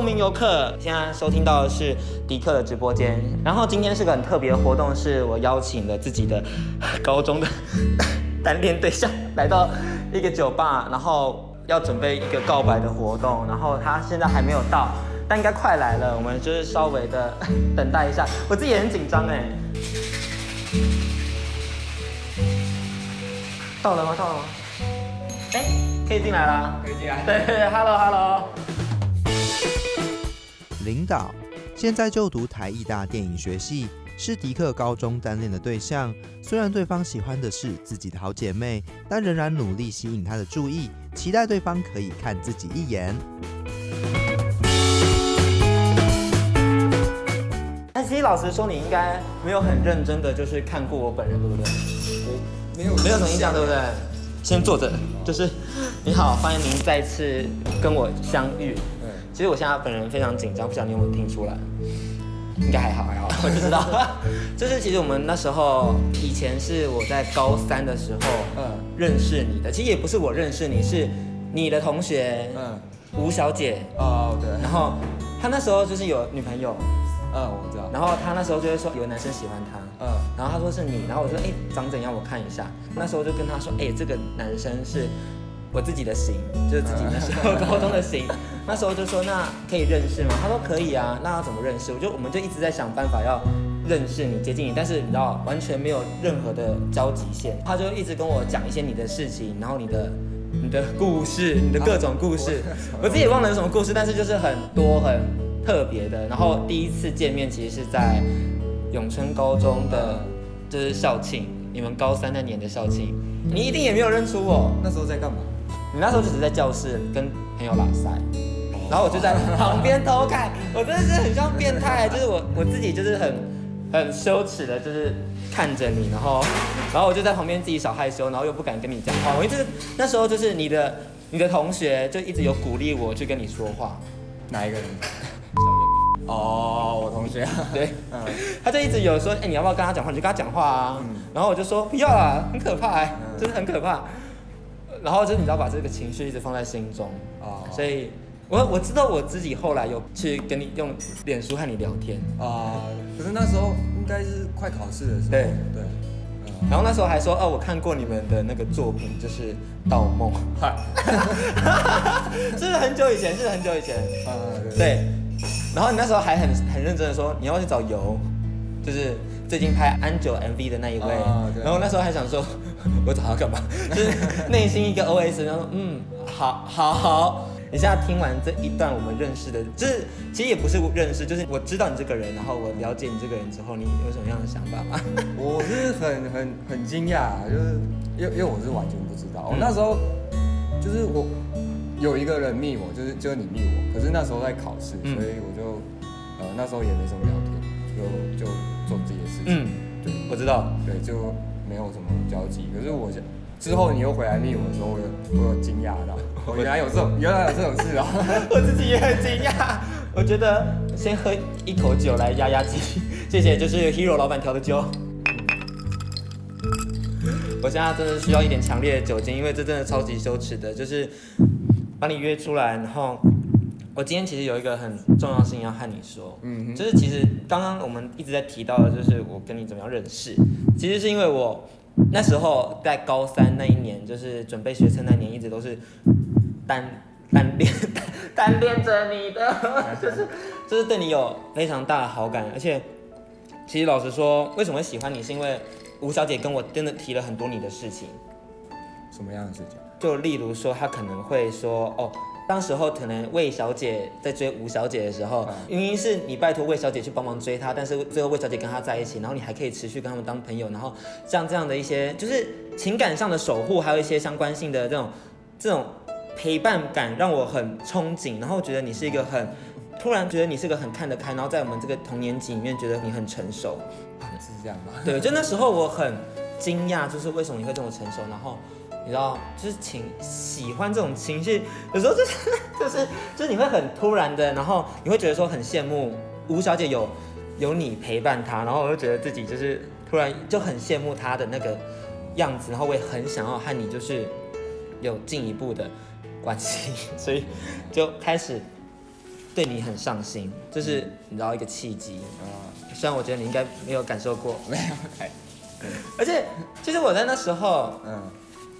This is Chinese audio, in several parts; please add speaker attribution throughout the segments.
Speaker 1: 无名游客，现在收听到的是迪克的直播间。然后今天是个很特别的活动，是我邀请了自己的高中的单恋对象来到一个酒吧，然后要准备一个告白的活动。然后他现在还没有到，但应该快来了。我们就是稍微的等待一下，我自己也很紧张哎。到了吗？到了吗？哎，可以进来啦，
Speaker 2: 可以进来。
Speaker 1: 对对对，Hello Hello。
Speaker 3: 领导现在就读台艺大电影学系，是迪克高中单恋的对象。虽然对方喜欢的是自己的好姐妹，但仍然努力吸引她的注意，期待对方可以看自己一眼。
Speaker 1: 但其实老实说，你应该没有很认真的就是看过我本人，对不对？
Speaker 2: 没有，
Speaker 1: 没有什么印象，对不对？先坐着，就是你好，欢迎您再次跟我相遇。其实我现在本人非常紧张，不晓得你有没有听出来？应该还好，还好，我不知道。就是其实我们那时候以前是我在高三的时候，嗯，认识你的。其实也不是我认识你，是你的同学，嗯，吴小姐。
Speaker 2: 哦，对。
Speaker 1: 然后她那时候就是有女朋友，
Speaker 2: 嗯，我知道。
Speaker 1: 然后她那时候就会说有男生喜欢她，嗯，然后她说是你，然后我说哎，长怎样？我看一下。那时候就跟她说，哎，这个男生是。我自己的型，就是自己那时候 高中的型，那时候就说那可以认识吗？他说可以啊，那要怎么认识？我就我们就一直在想办法要认识你、接近你，但是你知道完全没有任何的交集线。他就一直跟我讲一些你的事情，然后你的你的故事，你的各种故事，我自己也忘了有什么故事，但是就是很多很特别的。然后第一次见面其实是在永春高中的，就是校庆，你们高三那年的校庆，你一定也没有认出我。
Speaker 2: 那时候在干嘛？
Speaker 1: 你那时候就只在教室跟朋友拉塞，然后我就在旁边偷看，我真的是很像变态，就是我我自己就是很很羞耻的，就是看着你，然后然后我就在旁边自己小害羞，然后又不敢跟你讲话，我一直那时候就是你的你的同学就一直有鼓励我去跟你说话，
Speaker 2: 哪一个人？哦，我同学，
Speaker 1: 对，嗯，他就一直有说，哎，你要不要跟他讲话？你就跟他讲话啊，然后我就说不要啊，很可怕，哎，真的很可怕。然后就是你知道把这个情绪一直放在心中啊，所以我我知道我自己后来有去跟你用脸书和你聊天。
Speaker 2: 啊，可是那时候应该是快考试的时候，
Speaker 1: 对。对，然后那时候还说哦，我看过你们的那个作品，就是《盗梦》，这 是很久以前，是很久以前？啊，对，然后你那时候还很很认真的说你要去找游，就是最近拍安九 MV 的那一位，然后那时候还想说。我找他干嘛？就是内心一个 OS，然后说嗯，好，好，好。你现在听完这一段我们认识的，就是其实也不是认识，就是我知道你这个人，然后我了解你这个人之后，你有什么样的想法吗？
Speaker 2: 我是很很很惊讶，就是因为因为我是完全不知道，我那时候就是我有一个人密我，就是就是你密我，可是那时候在考试，所以我就呃那时候也没什么聊天，就就做自己的事情。嗯，对，
Speaker 1: 我知道，
Speaker 2: 对，就。没有什么交集，可是我之后你又回来密我的时候，我有我有惊讶到，我 原来有这种 原来有这种事啊，
Speaker 1: 我自己也很惊讶。我觉得先喝一口酒来压压惊，谢谢，就是 Hero 老板调的酒。我现在真的需要一点强烈的酒精，因为这真的超级羞耻的，就是把你约出来，然后。我今天其实有一个很重要的事情要和你说，嗯，就是其实刚刚我们一直在提到的，就是我跟你怎么样认识，其实是因为我那时候在高三那一年，就是准备学测那年，一直都是单单恋 单恋着你的，就是就是对你有非常大的好感，而且其实老实说，为什么会喜欢你，是因为吴小姐跟我真的提了很多你的事情，
Speaker 2: 什么样的事情？
Speaker 1: 就例如说，她可能会说，哦。当时候可能魏小姐在追吴小姐的时候，明明是你拜托魏小姐去帮忙追她，但是最后魏小姐跟她在一起，然后你还可以持续跟他们当朋友，然后像这样的一些就是情感上的守护，还有一些相关性的这种这种陪伴感，让我很憧憬，然后觉得你是一个很突然觉得你是个很看得开，然后在我们这个同年级里面觉得你很成熟，
Speaker 2: 是这样吗？
Speaker 1: 对，就那时候我很惊讶，就是为什么你会这么成熟，然后。你知道，就是情喜欢这种情绪，有时候就是 就是就是你会很突然的，然后你会觉得说很羡慕吴小姐有有你陪伴她，然后我就觉得自己就是突然就很羡慕她的那个样子，然后我也很想要和你就是有进一步的关系，所以就开始对你很上心，这是你知道一个契机啊。虽然我觉得你应该没有感受过，
Speaker 2: 没有，
Speaker 1: 而且其实我在那时候，嗯，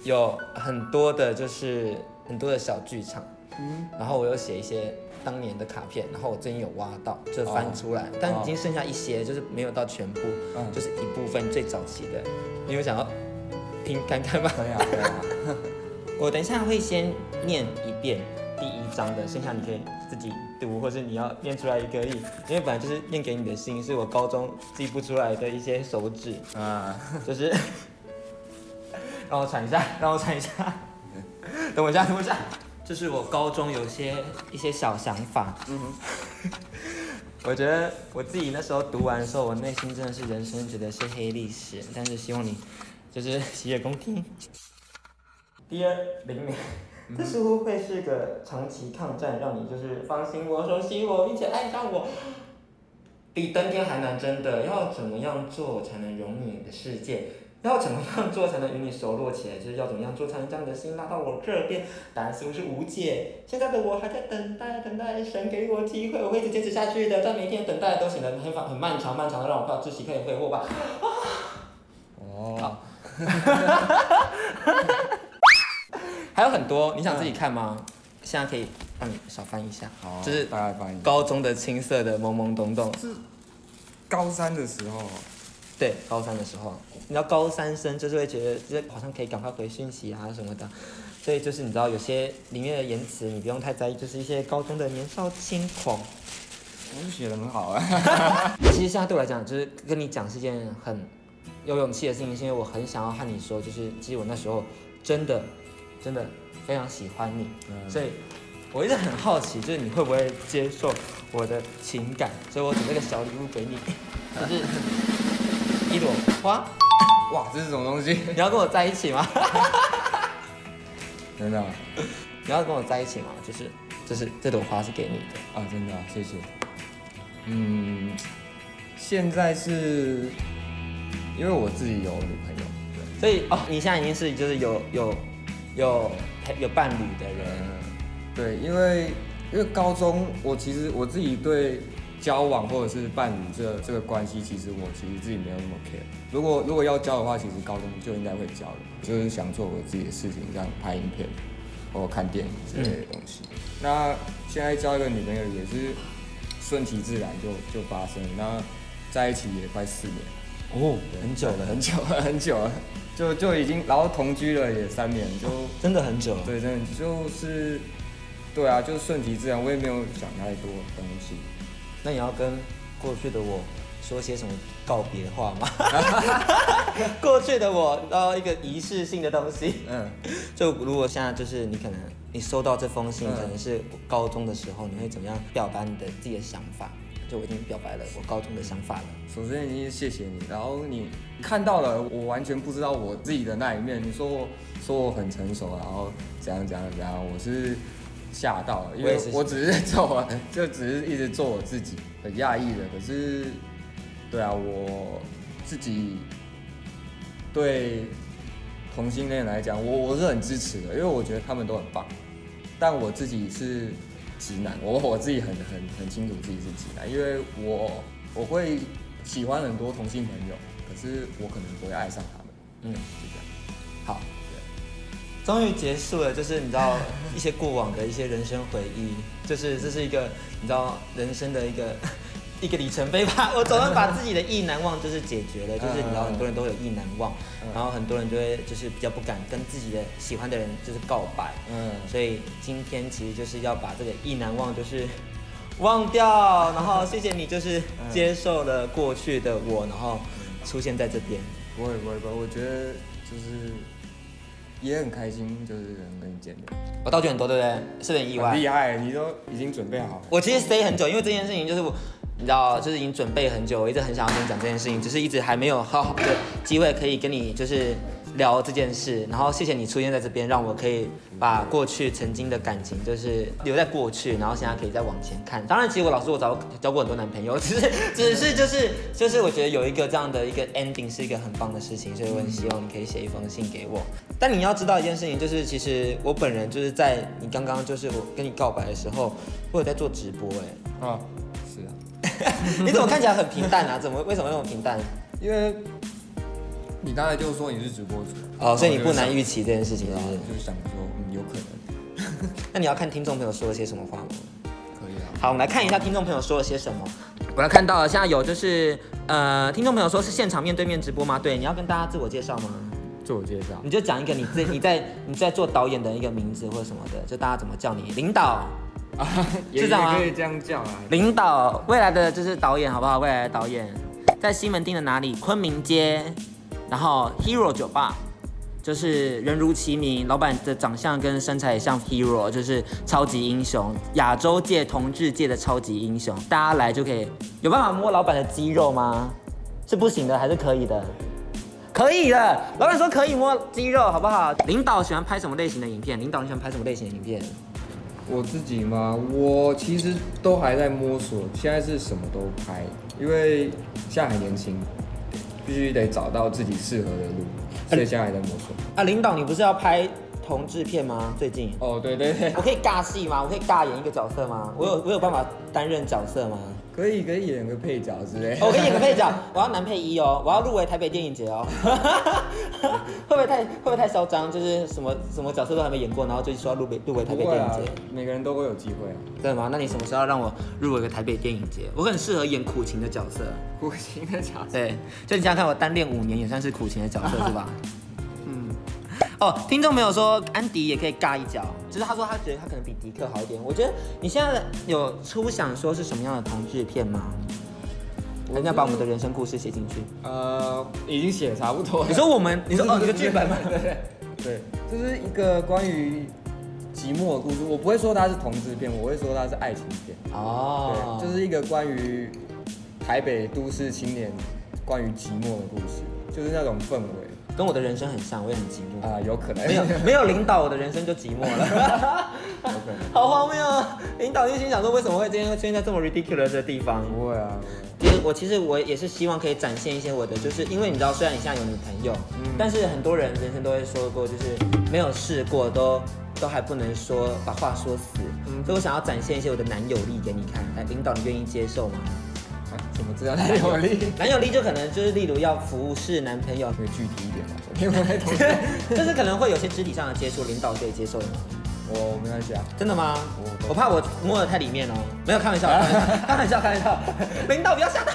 Speaker 1: 有很多的，就是很多的小剧场，嗯，然后我有写一些当年的卡片，然后我最近有挖到，就翻出来，但已经剩下一些，就是没有到全部，嗯，就是一部分最早期的，你有想要听看看吗？
Speaker 2: 可以啊，可以啊。
Speaker 1: 我等一下会先念一遍第一章的，剩下你可以自己读，或是你要念出来也可以。因为本来就是念给你的信，是我高中记不出来的一些手指。啊，就是让我喘一下，让我喘一下，等我一下，等我一下。就是我高中有些一些小想法，嗯哼，我觉得我自己那时候读完的时候，我内心真的是人生觉得是黑历史，但是希望你就是洗耳恭听。第二零年，这似乎会是个长期抗战，让你就是放心我、熟悉我，并且爱上我，比登天还难。真的，要怎么样做才能融入你的世界？要怎么样做才能与你熟络起来？就是要怎么样做才能将你的心拉到我这边？答案似乎是无解。现在的我还在等待，等待神给我机会，我会一直坚持下去的。但每天等待都显得很很漫长，漫长的让我快要窒息，可以挥霍吧。哦。好。还有很多，你想自己看吗？嗯、现在可以帮你少翻一下，
Speaker 2: 好，
Speaker 1: 就是高中的青涩的懵懵懂懂。
Speaker 2: 是高三的时候，
Speaker 1: 对，高三的时候，你知道高三生就是会觉得，就是好像可以赶快回讯息啊什么的，所以就是你知道有些里面的言辞你不用太在意，就是一些高中的年少轻狂。
Speaker 2: 我写的很好啊。
Speaker 1: 其实现在对我来讲，就是跟你讲是件很有勇气的事情，是因为我很想要和你说，就是其实我那时候真的。真的非常喜欢你，嗯、所以我一直很好奇，就是你会不会接受我的情感，所以我准备个小礼物给你，就是一朵花。
Speaker 2: 哇，这是什么东西？
Speaker 1: 你要跟我在一起吗？
Speaker 2: 真的？
Speaker 1: 你要跟我在一起吗？就是，就是这朵花是给你的
Speaker 2: 啊，真的，谢谢。嗯，现在是因为我自己有女朋友，
Speaker 1: 对，所以哦，你现在已经是就是有有。有有伴侣的人，
Speaker 2: 对，因为因为高中我其实我自己对交往或者是伴侣这这个关系，其实我其实自己没有那么 care。如果如果要交的话，其实高中就应该会交的，就是想做我自己的事情，像拍影片或看电影之类的东西。嗯、那现在交一个女朋友也是顺其自然就就发生，那在一起也快四年
Speaker 1: 哦，很久了，
Speaker 2: 很久了，很久了。就就已经，然后同居了也三年，就、哦、
Speaker 1: 真的很久
Speaker 2: 了。对，真的就是，对啊，就顺其自然，我也没有想太多东西。
Speaker 1: 那你要跟过去的我说些什么告别话吗？过去的我，然后一个仪式性的东西。嗯。就如果现在就是你可能你收到这封信，可能是高中的时候，你会怎么样表达你的自己的想法？就我已经表白了我高中的想法了。
Speaker 2: 首先，已经谢谢你。然后你看到了我完全不知道我自己的那一面。你说我说我很成熟，然后怎样怎样怎样，我是吓到了，因为我只是做，就只是一直做我自己，很讶异的。可是，对啊，我自己对同性恋来讲，我我是很支持的，因为我觉得他们都很棒。但我自己是。直男，我我自己很很很清楚自己是直男，因为我我会喜欢很多同性朋友，可是我可能不会爱上他们。嗯，就这样。好，对，
Speaker 1: 终于结束了，就是你知道一些过往的一些人生回忆，就是这是一个你知道人生的一个。一个里程碑吧，我总能把自己的意难忘就是解决了，就是你知道很多人都有意难忘，然后很多人就会就是比较不敢跟自己的喜欢的人就是告白，嗯，所以今天其实就是要把这个意难忘就是忘掉，然后谢谢你就是接受了过去的我，然后出现在这边。
Speaker 2: 不会不会不会，我觉得就是也很开心，就是能跟你见面。
Speaker 1: 我道具很多，对不对？是很意外。
Speaker 2: 厉害，你都已经准备好了。
Speaker 1: 我其实 stay 很久，因为这件事情就是我。你知道，就是已经准备很久，我一直很想要跟你讲这件事情，只是一直还没有好好的机会可以跟你就是聊这件事，然后谢谢你出现在这边，让我可以把过去曾经的感情就是留在过去，然后现在可以再往前看。当然，其实我老实我找交过很多男朋友，只是只是就是就是我觉得有一个这样的一个 ending 是一个很棒的事情，所以我很希望你可以写一封信给我。但你要知道一件事情，就是其实我本人就是在你刚刚就是我跟你告白的时候，我有在做直播哎。
Speaker 2: 啊，是啊。
Speaker 1: 你怎么看起来很平淡啊？怎么为什么那么平淡？
Speaker 2: 因为。你刚才就说你是直播主
Speaker 1: 哦，所以你不难预期这件事情，就是
Speaker 2: 就是想说，嗯，有可能。
Speaker 1: 那你要看听众朋友说了些什么话吗？
Speaker 2: 可以啊。
Speaker 1: 好，我们来看一下听众朋友说了些什么。我来看到了，现在有就是呃，听众朋友说是现场面对面直播吗？对，你要跟大家自我介绍吗？
Speaker 2: 自我介绍，
Speaker 1: 你就讲一个你自 你在你在做导演的一个名字或者什么的，就大家怎么叫你？领导
Speaker 2: 啊，是这样吗？可以这样叫啊。
Speaker 1: 领导，未来的就是导演，好不好？未来的导演在西门町的哪里？昆明街。然后 Hero 酒吧，就是人如其名，老板的长相跟身材也像 Hero，就是超级英雄，亚洲界同志界的超级英雄。大家来就可以，有办法摸老板的肌肉吗？是不行的，还是可以的？可以的，老板说可以摸肌肉，好不好？领导喜欢拍什么类型的影片？领导你喜欢拍什么类型的影片？
Speaker 2: 我自己吗？我其实都还在摸索，现在是什么都拍，因为现在还年轻。必须得找到自己适合的路，所以现在还在摸索。
Speaker 1: 啊，领导，你不是要拍同志片吗？最近？
Speaker 2: 哦，对对对。
Speaker 1: 我可以尬戏吗？我可以尬演一个角色吗？我有我有办法担任角色吗？
Speaker 2: 可以，可以演个配角之类。
Speaker 1: 我可以演个配角，我要男配一哦，我要入围台北电影节哦。会不会太会不会太嚣张？就是什么什么角色都还没演过，然后就说要入围入围台北电影节。
Speaker 2: 每个人都会有机会啊。
Speaker 1: 对吗？那你什么时候让我入围个台北电影节？我很适合演苦情的角色。
Speaker 2: 苦情的角色。
Speaker 1: 对，就你想想看，我单恋五年也算是苦情的角色是吧？嗯哦，听众朋友说安迪也可以尬一脚，就是他说他觉得他可能比迪克好一点。我觉得你现在有初想说是什么样的同志片吗？我一定要把我们的人生故事写进去。
Speaker 2: 呃，已经写的差不多了。
Speaker 1: 你说我们，你说哦，你个剧本吗？
Speaker 2: 对对 对，这是一个关于寂寞的故事。我不会说它是同志片，我会说它是爱情片。哦，对，就是一个关于台北都市青年关于寂寞的故事，就是那种氛围。
Speaker 1: 跟我的人生很像，我也很寂寞。
Speaker 2: 啊，有可能。
Speaker 1: 没有没有领导，我的人生就寂寞了，有可能，好荒谬啊！领导就心想说，为什么会今天会出现在这么 ridiculous 的地方？
Speaker 2: 不会啊，
Speaker 1: 其实我其实我也是希望可以展现一些我的，就是因为你知道，虽然你现在有女朋友，嗯，但是很多人人生都会说过，就是没有试过都都还不能说把话说死，嗯，所以我想要展现一些我的男友力给你看，来，领导你愿意接受吗？
Speaker 2: 怎么知道男友力？
Speaker 1: 男友力就可能就是例如要服侍男朋友，
Speaker 2: 可以具体一点吗？因为
Speaker 1: 就是可能会有些肢体上的接触，领导可以接受的吗？
Speaker 2: 我没关系啊，
Speaker 1: 真的吗？我我怕我摸得太里面哦，没有开玩笑，开玩笑，开玩笑，开玩笑领导不要吓他，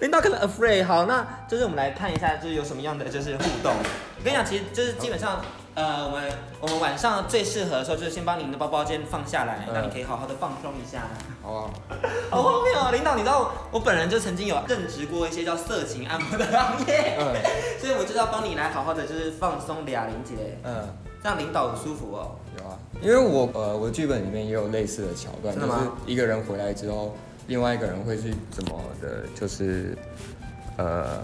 Speaker 1: 领导可能 afraid。好，那就是我们来看一下，就是有什么样的就是互动。我跟你讲，其实就是基本上。呃，我们我们晚上最适合的时候就是先帮您的包包先放下来，让、嗯、你可以好好的放松一下。
Speaker 2: 好啊，
Speaker 1: 好荒谬啊！领导，你知道我本人就曾经有任职过一些叫色情按摩的行业，嗯、所以我就要帮你来好好的就是放松俩林姐，嗯，这样领导很舒服哦。
Speaker 2: 有啊，因为我呃我的剧本里面也有类似的桥段，就是一个人回来之后，另外一个人会去怎么的，就是呃。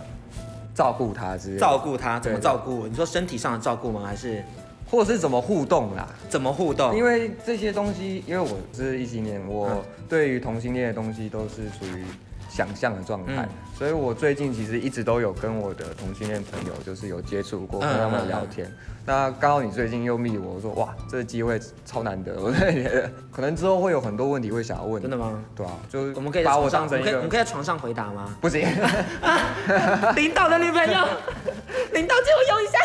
Speaker 2: 照顾他之类，
Speaker 1: 照顾他怎么照顾？你说身体上的照顾吗？还是，
Speaker 2: 或者是怎么互动啦？
Speaker 1: 怎么互动？
Speaker 2: 因为这些东西，因为我是异性恋，我对于同性恋的东西都是属于想象的状态，嗯，所以我最近其实一直都有跟我的同性恋朋友就是有接触过，跟他们聊天。那刚好你最近又密我，我说哇，这个机会超难得，我觉 得可能之后会有很多问题会想要问。
Speaker 1: 真的吗？
Speaker 2: 对啊，就是
Speaker 1: 我们可以
Speaker 2: 把我当成一个，
Speaker 1: 我们可以在床上回答吗？
Speaker 2: 不行。
Speaker 1: 领导的女朋友，领导借我用一下。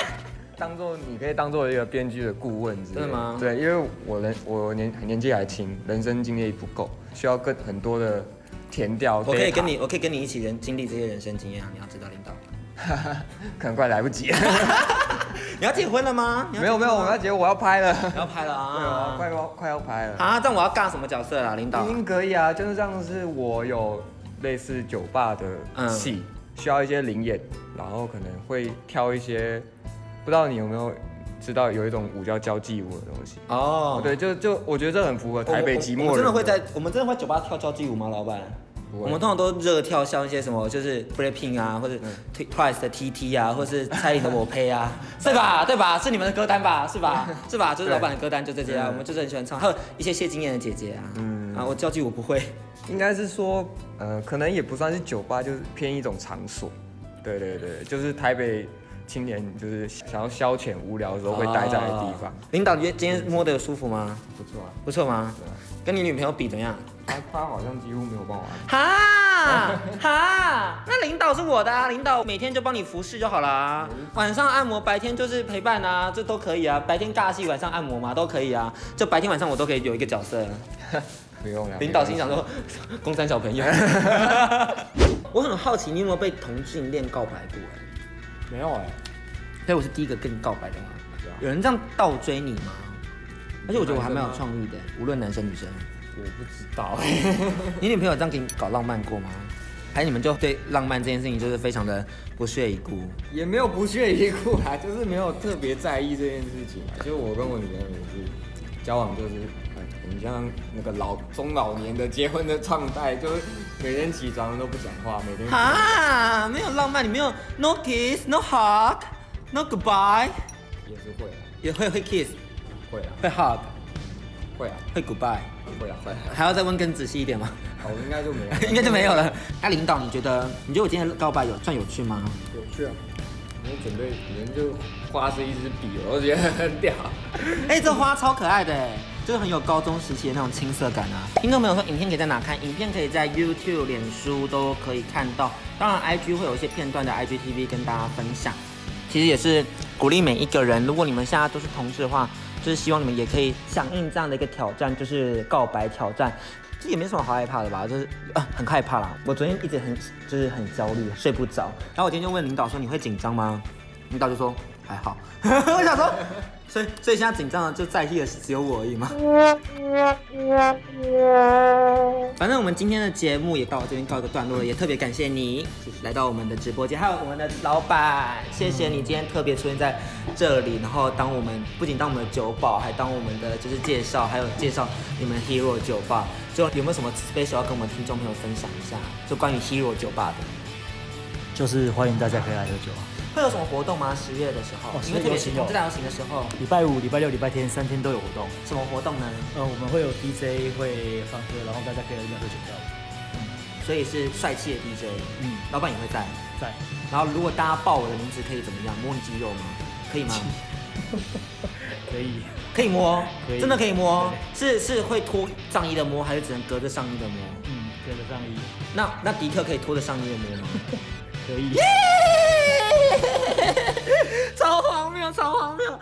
Speaker 2: 当做你可以当做一个编剧的顾问之类。
Speaker 1: 真的吗？
Speaker 2: 对，因为我人我年年纪还轻，人生经历不够，需要更很多的填掉。
Speaker 1: 我可以跟你，我可以跟你一起人经历这些人生经验啊！你要知道，领导。
Speaker 2: 可能快来不及 了。
Speaker 1: 你要结婚了吗？
Speaker 2: 没有没有，我要结婚，我要拍了。
Speaker 1: 要拍了啊！
Speaker 2: 对啊，快要快要拍了。
Speaker 1: 啊，但我要尬什么角色啊？领导？
Speaker 2: 已经可以啊，就是这样，是我有类似酒吧的戏，嗯，需要一些灵演，然后可能会挑一些，不知道你有没有知道有一种舞叫交际舞的东西？哦，对，就就我觉得这很符合台北寂寞。
Speaker 1: 我真的会在，我们真的会酒吧跳交际舞吗，老板？我们通常都热跳像一些什么，就是 Blackpink 啊，或者 Twice 的 TT 啊，或是蔡依林的我呸啊，是吧？对吧？是你们的歌单吧？是吧？是吧？就是老板的歌单就这些啊，我们就是很喜欢唱，还有一些谢金燕的姐姐啊，嗯啊，我交际舞不会，
Speaker 2: 应该是说，呃，可能也不算是酒吧，就是偏一种场所。对对对，就是台北青年就是想要消遣无聊的时候会待在的地方。
Speaker 1: 领导，今天摸得舒服吗？
Speaker 2: 不错啊，
Speaker 1: 不错吗？跟你女朋友比怎么样？
Speaker 2: 他他好像几乎没有帮我玩。
Speaker 1: 哈 哈，那领导是我的啊，领导每天就帮你服侍就好了。晚上按摩，白天就是陪伴啊，这都可以啊。白天尬戏，晚上按摩嘛，都可以啊。就白天晚上我都可以有一个角色。
Speaker 2: 不用了。
Speaker 1: 领导心想说，公三小朋友。我很好奇，你有没有被同性恋告白过？
Speaker 2: 没有哎，
Speaker 1: 所以我是第一个跟你告白的吗？有人这样倒追你吗？而且我觉得我还蛮有创意的，无论男生女生。
Speaker 2: 我不知道，
Speaker 1: 你女朋友这样给你搞浪漫过吗？还是你们就对浪漫这件事情就是非常的不屑一顾？
Speaker 2: 也没有不屑一顾啦，就是没有特别在意这件事情。就我跟我女朋友也是交往，就是我们像那个老中老年的结婚的状态，就是每天起床都不讲话，每天
Speaker 1: 啊，没有浪漫，你没有 no kiss no hug no goodbye，
Speaker 2: 也是会，
Speaker 1: 也会会 kiss，
Speaker 2: 会啊，
Speaker 1: 会 hug，
Speaker 2: 会啊，
Speaker 1: 会 goodbye。
Speaker 2: 会啊，会
Speaker 1: 还要再问更仔细一点吗？
Speaker 2: 哦，应该就没有，
Speaker 1: 应该就没有了。那领导，你觉得你觉得我今天告白有算有趣吗？
Speaker 2: 有趣啊！我准备，人就花是一支笔，我觉得很屌。
Speaker 1: 哎，这花超可爱的，哎，就是很有高中时期的那种青涩感啊。听众朋友说，影片可以在哪看？影片可以在 YouTube、脸书都可以看到。当然，IG 会有一些片段的 IGTV 跟大家分享。其实也是鼓励每一个人，如果你们现在都是同志的话。就是希望你们也可以响应这样的一个挑战，就是告白挑战，这也没什么好害怕的吧？就是啊，很害怕啦。我昨天一直很就是很焦虑，睡不着。然后我今天就问领导说：“你会紧张吗？”领导就说：“还好。”我想说，所以所以现在紧张的就在意的是只有我而已吗？反正我们今天的节目也到这边告一个段落了，也特别感谢你来到我们的直播间，还有我们的老板，谢谢你今天特别出现在这里，然后当我们不仅当我们的酒保，还当我们的就是介绍，还有介绍你们 Hero 酒吧，就有没有什么 special 要跟我们听众朋友分享一下？就关于 Hero 酒吧的，
Speaker 4: 就是欢迎大家可以来喝酒啊。
Speaker 1: 会有什么活动吗？十月的时候，因为特别是同志大游行的时候，
Speaker 4: 礼拜五、礼拜六、礼拜天三天都有活动。
Speaker 1: 什么活动呢？
Speaker 4: 呃，我们会有 DJ 会放歌，然后大家可以来这边喝酒跳舞。
Speaker 1: 嗯，所以是帅气的 DJ。嗯，老板也会在。
Speaker 4: 在。
Speaker 1: 然后如果大家报我的名字，可以怎么样？摸你肌肉吗？可以吗？
Speaker 4: 可以。
Speaker 1: 可以摸？可以。真的可以摸？是是会脱上衣的摸，还是只能隔着上衣的摸？
Speaker 4: 嗯，隔着上衣。
Speaker 1: 那那迪克可以脱着上衣的摸吗？
Speaker 4: 可以。
Speaker 1: 超荒谬，超荒谬！